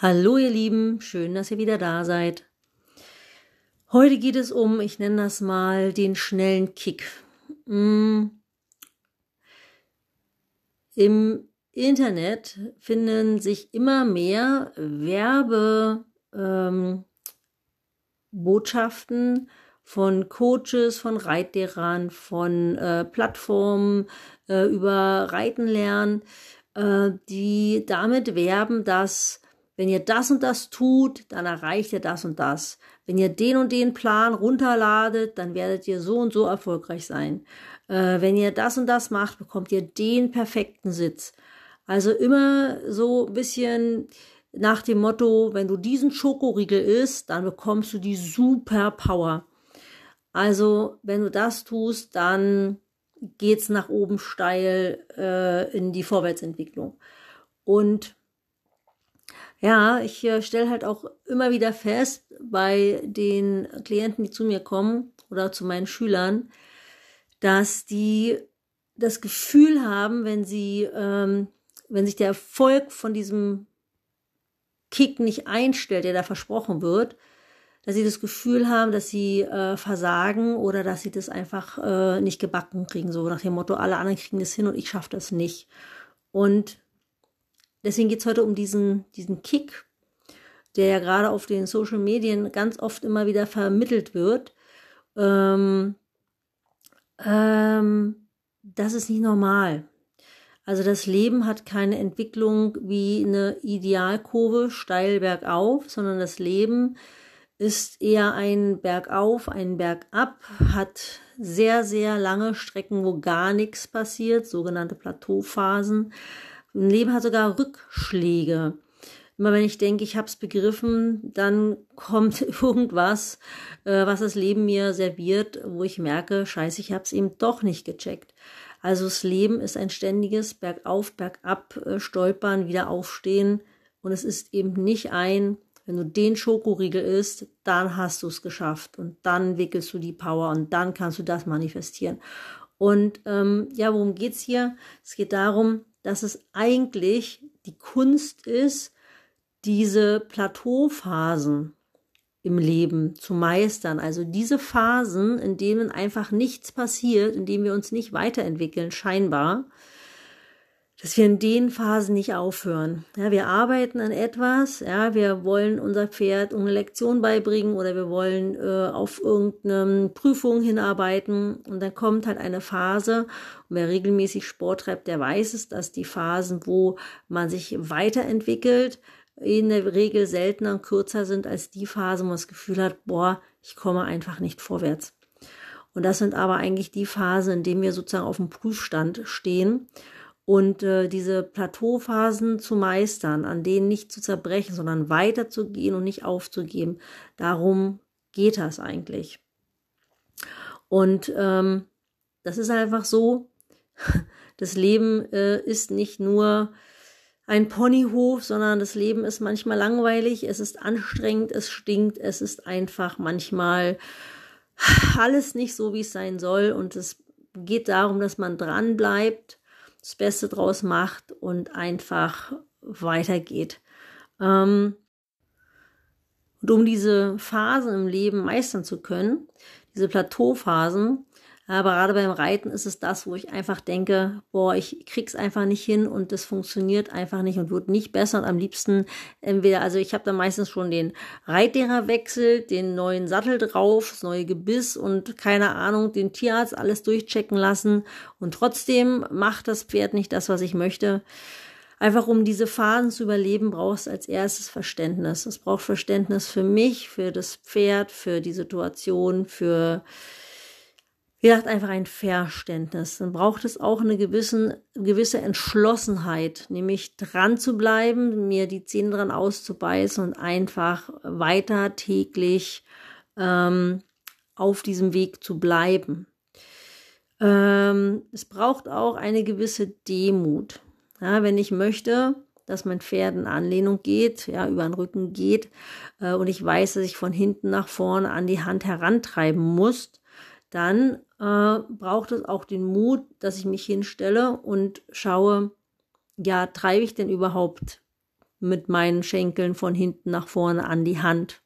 Hallo ihr Lieben, schön, dass ihr wieder da seid. Heute geht es um, ich nenne das mal, den schnellen Kick. Mm. Im Internet finden sich immer mehr Werbebotschaften ähm, von Coaches, von Reitlehrern, von äh, Plattformen äh, über Reiten lernen, äh, die damit werben, dass wenn ihr das und das tut, dann erreicht ihr das und das. Wenn ihr den und den Plan runterladet, dann werdet ihr so und so erfolgreich sein. Äh, wenn ihr das und das macht, bekommt ihr den perfekten Sitz. Also immer so ein bisschen nach dem Motto, wenn du diesen Schokoriegel isst, dann bekommst du die super Power. Also wenn du das tust, dann geht's nach oben steil äh, in die Vorwärtsentwicklung. Und ja, ich äh, stelle halt auch immer wieder fest bei den Klienten, die zu mir kommen oder zu meinen Schülern, dass die das Gefühl haben, wenn sie, ähm, wenn sich der Erfolg von diesem Kick nicht einstellt, der da versprochen wird, dass sie das Gefühl haben, dass sie äh, versagen oder dass sie das einfach äh, nicht gebacken kriegen, so nach dem Motto, alle anderen kriegen das hin und ich schaffe das nicht. Und Deswegen geht es heute um diesen, diesen Kick, der ja gerade auf den Social Medien ganz oft immer wieder vermittelt wird. Ähm, ähm, das ist nicht normal. Also das Leben hat keine Entwicklung wie eine Idealkurve steil bergauf, sondern das Leben ist eher ein Bergauf, ein Bergab, hat sehr, sehr lange Strecken, wo gar nichts passiert, sogenannte Plateauphasen. Ein Leben hat sogar Rückschläge. Immer wenn ich denke, ich habe es begriffen, dann kommt irgendwas, äh, was das Leben mir serviert, wo ich merke, scheiße, ich habe es eben doch nicht gecheckt. Also das Leben ist ein ständiges Bergauf, Bergab, äh, Stolpern, wieder aufstehen. Und es ist eben nicht ein, wenn du den Schokoriegel isst, dann hast du es geschafft und dann wickelst du die Power und dann kannst du das manifestieren. Und ähm, ja, worum geht's hier? Es geht darum, dass es eigentlich die Kunst ist, diese Plateauphasen im Leben zu meistern. Also diese Phasen, in denen einfach nichts passiert, in denen wir uns nicht weiterentwickeln, scheinbar, dass wir in den Phasen nicht aufhören. Ja, wir arbeiten an etwas, ja, wir wollen unser Pferd eine Lektion beibringen oder wir wollen äh, auf irgendeine Prüfung hinarbeiten und dann kommt halt eine Phase und wer regelmäßig Sport treibt, der weiß es, dass die Phasen, wo man sich weiterentwickelt, in der Regel seltener und kürzer sind als die Phase, wo man das Gefühl hat, boah, ich komme einfach nicht vorwärts. Und das sind aber eigentlich die Phasen, in denen wir sozusagen auf dem Prüfstand stehen und äh, diese Plateauphasen zu meistern, an denen nicht zu zerbrechen, sondern weiterzugehen und nicht aufzugeben. Darum geht das eigentlich. Und ähm, das ist einfach so. Das Leben äh, ist nicht nur ein Ponyhof, sondern das Leben ist manchmal langweilig, es ist anstrengend, es stinkt, es ist einfach manchmal alles nicht so, wie es sein soll. Und es geht darum, dass man dran bleibt das Beste draus macht und einfach weitergeht. Ähm, und um diese Phasen im Leben meistern zu können, diese Plateauphasen, aber gerade beim Reiten ist es das, wo ich einfach denke, boah, ich krieg's einfach nicht hin und das funktioniert einfach nicht und wird nicht besser. Und am liebsten entweder, also ich habe da meistens schon den Reitlehrer wechselt, den neuen Sattel drauf, das neue Gebiss und keine Ahnung, den Tierarzt alles durchchecken lassen. Und trotzdem macht das Pferd nicht das, was ich möchte. Einfach um diese Phasen zu überleben, brauchst du als erstes Verständnis. Es braucht Verständnis für mich, für das Pferd, für die Situation, für wie gesagt, einfach ein Verständnis. Dann braucht es auch eine gewissen, gewisse Entschlossenheit, nämlich dran zu bleiben, mir die Zähne dran auszubeißen und einfach weiter täglich ähm, auf diesem Weg zu bleiben. Ähm, es braucht auch eine gewisse Demut. Ja, wenn ich möchte, dass mein Pferd in Anlehnung geht, ja, über den Rücken geht, äh, und ich weiß, dass ich von hinten nach vorne an die Hand herantreiben muss, dann äh, braucht es auch den Mut, dass ich mich hinstelle und schaue, ja, treibe ich denn überhaupt mit meinen Schenkeln von hinten nach vorne an die Hand.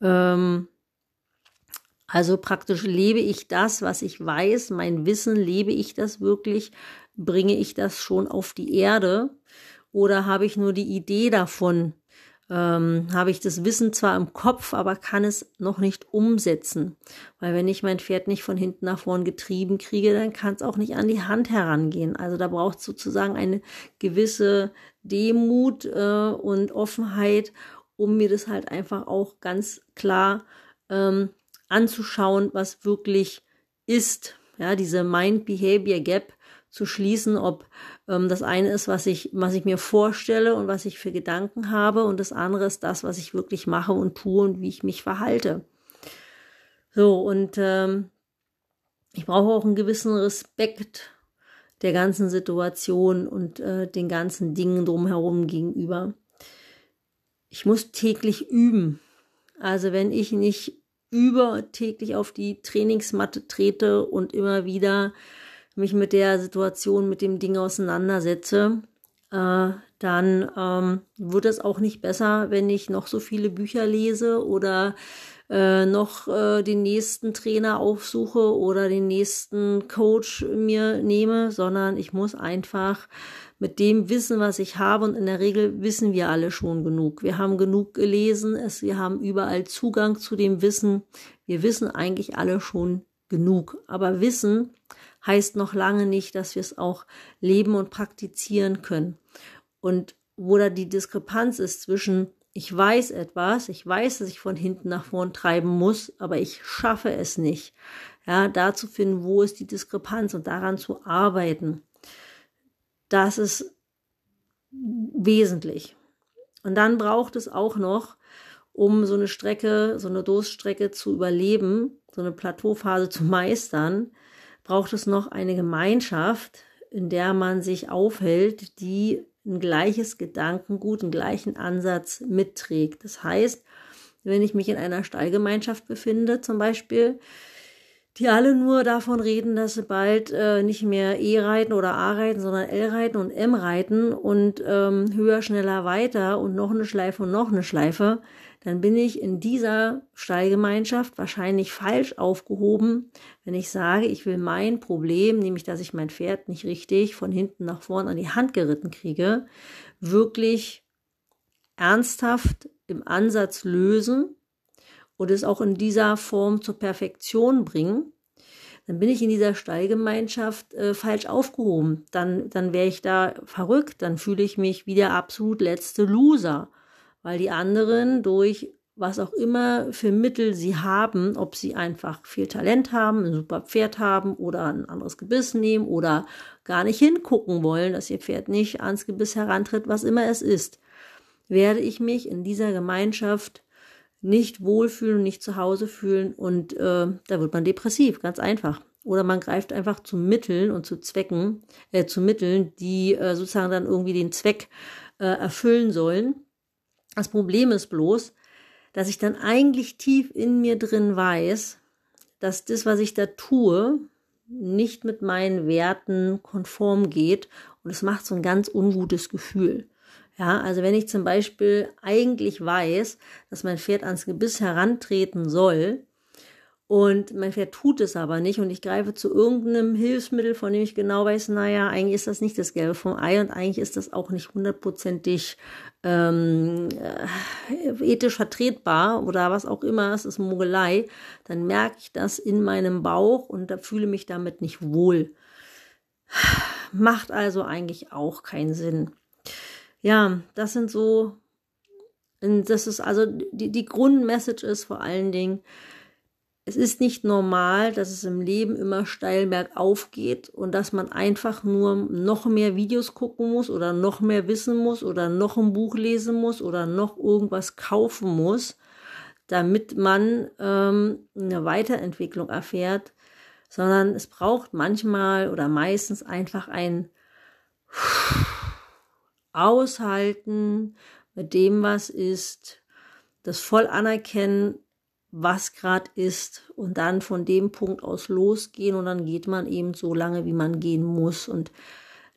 Ähm, also praktisch lebe ich das, was ich weiß, mein Wissen, lebe ich das wirklich, bringe ich das schon auf die Erde oder habe ich nur die Idee davon, ähm, habe ich das Wissen zwar im Kopf, aber kann es noch nicht umsetzen. Weil wenn ich mein Pferd nicht von hinten nach vorn getrieben kriege, dann kann es auch nicht an die Hand herangehen. Also da braucht es sozusagen eine gewisse Demut äh, und Offenheit, um mir das halt einfach auch ganz klar ähm, anzuschauen, was wirklich ist. Ja, diese Mind-Behavior-Gap zu schließen, ob ähm, das eine ist, was ich, was ich mir vorstelle und was ich für Gedanken habe und das andere ist das, was ich wirklich mache und tue und wie ich mich verhalte. So, und ähm, ich brauche auch einen gewissen Respekt der ganzen Situation und äh, den ganzen Dingen drumherum gegenüber. Ich muss täglich üben. Also wenn ich nicht übertäglich auf die Trainingsmatte trete und immer wieder mich mit der Situation, mit dem Ding auseinandersetze, äh, dann ähm, wird es auch nicht besser, wenn ich noch so viele Bücher lese oder äh, noch äh, den nächsten Trainer aufsuche oder den nächsten Coach mir nehme, sondern ich muss einfach mit dem Wissen, was ich habe, und in der Regel wissen wir alle schon genug. Wir haben genug gelesen, es, wir haben überall Zugang zu dem Wissen. Wir wissen eigentlich alle schon genug. Aber Wissen heißt noch lange nicht, dass wir es auch leben und praktizieren können. Und wo da die Diskrepanz ist zwischen ich weiß etwas, ich weiß, dass ich von hinten nach vorn treiben muss, aber ich schaffe es nicht. Ja, da zu finden, wo ist die Diskrepanz und daran zu arbeiten. Das ist wesentlich. Und dann braucht es auch noch, um so eine Strecke, so eine Durststrecke zu überleben, so eine Plateauphase zu meistern, braucht es noch eine Gemeinschaft, in der man sich aufhält, die ein gleiches Gedankengut, einen gleichen Ansatz mitträgt. Das heißt, wenn ich mich in einer Stallgemeinschaft befinde, zum Beispiel, die alle nur davon reden, dass sie bald äh, nicht mehr E reiten oder A reiten, sondern L reiten und M reiten und ähm, höher, schneller, weiter und noch eine Schleife und noch eine Schleife, dann bin ich in dieser Stallgemeinschaft wahrscheinlich falsch aufgehoben, wenn ich sage, ich will mein Problem, nämlich dass ich mein Pferd nicht richtig von hinten nach vorn an die Hand geritten kriege, wirklich ernsthaft im Ansatz lösen und es auch in dieser Form zur Perfektion bringen, dann bin ich in dieser Stallgemeinschaft äh, falsch aufgehoben. Dann, dann wäre ich da verrückt, dann fühle ich mich wie der absolut letzte Loser weil die anderen durch was auch immer für Mittel sie haben, ob sie einfach viel Talent haben, ein super Pferd haben oder ein anderes Gebiss nehmen oder gar nicht hingucken wollen, dass ihr Pferd nicht ans Gebiss herantritt, was immer es ist, werde ich mich in dieser Gemeinschaft nicht wohlfühlen nicht zu Hause fühlen und äh, da wird man depressiv, ganz einfach. Oder man greift einfach zu Mitteln und zu Zwecken, äh, zu Mitteln, die äh, sozusagen dann irgendwie den Zweck äh, erfüllen sollen das Problem ist bloß, dass ich dann eigentlich tief in mir drin weiß, dass das, was ich da tue, nicht mit meinen Werten konform geht und es macht so ein ganz ungutes Gefühl. Ja, also wenn ich zum Beispiel eigentlich weiß, dass mein Pferd ans Gebiss herantreten soll, und mein Pferd tut es aber nicht und ich greife zu irgendeinem Hilfsmittel, von dem ich genau weiß, naja, eigentlich ist das nicht das Gelbe vom Ei und eigentlich ist das auch nicht hundertprozentig ähm, äh, ethisch vertretbar oder was auch immer, es ist Mogelei, dann merke ich das in meinem Bauch und da fühle mich damit nicht wohl. Macht also eigentlich auch keinen Sinn. Ja, das sind so, das ist also die, die Grundmessage ist vor allen Dingen, es ist nicht normal, dass es im Leben immer steil bergauf geht und dass man einfach nur noch mehr Videos gucken muss oder noch mehr wissen muss oder noch ein Buch lesen muss oder noch irgendwas kaufen muss, damit man ähm, eine Weiterentwicklung erfährt, sondern es braucht manchmal oder meistens einfach ein Aushalten mit dem, was ist, das voll anerkennen, was gerade ist und dann von dem Punkt aus losgehen und dann geht man eben so lange, wie man gehen muss. Und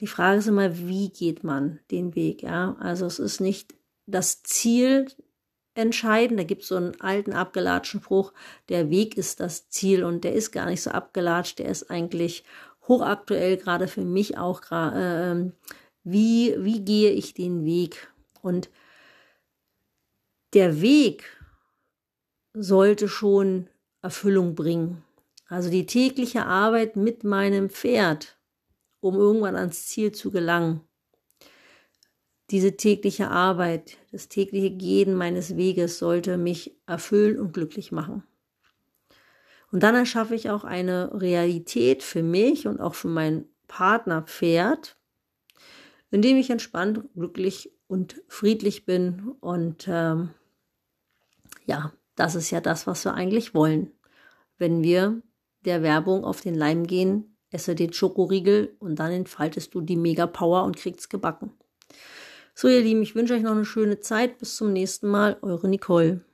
Die Frage ist immer, wie geht man den Weg? Ja, also es ist nicht das Ziel entscheidend. Da gibt es so einen alten abgelatschten Spruch, der Weg ist das Ziel und der ist gar nicht so abgelatscht, der ist eigentlich hochaktuell, gerade für mich auch. Äh, wie, wie gehe ich den Weg? Und der Weg sollte schon Erfüllung bringen. Also die tägliche Arbeit mit meinem Pferd, um irgendwann ans Ziel zu gelangen. Diese tägliche Arbeit, das tägliche Gehen meines Weges sollte mich erfüllen und glücklich machen. Und dann erschaffe ich auch eine Realität für mich und auch für mein Partnerpferd, indem ich entspannt, glücklich und friedlich bin. Und ähm, ja, das ist ja das, was wir eigentlich wollen. Wenn wir der Werbung auf den Leim gehen, esse den Schokoriegel und dann entfaltest du die Mega-Power und kriegst gebacken. So, ihr Lieben, ich wünsche euch noch eine schöne Zeit. Bis zum nächsten Mal. Eure Nicole.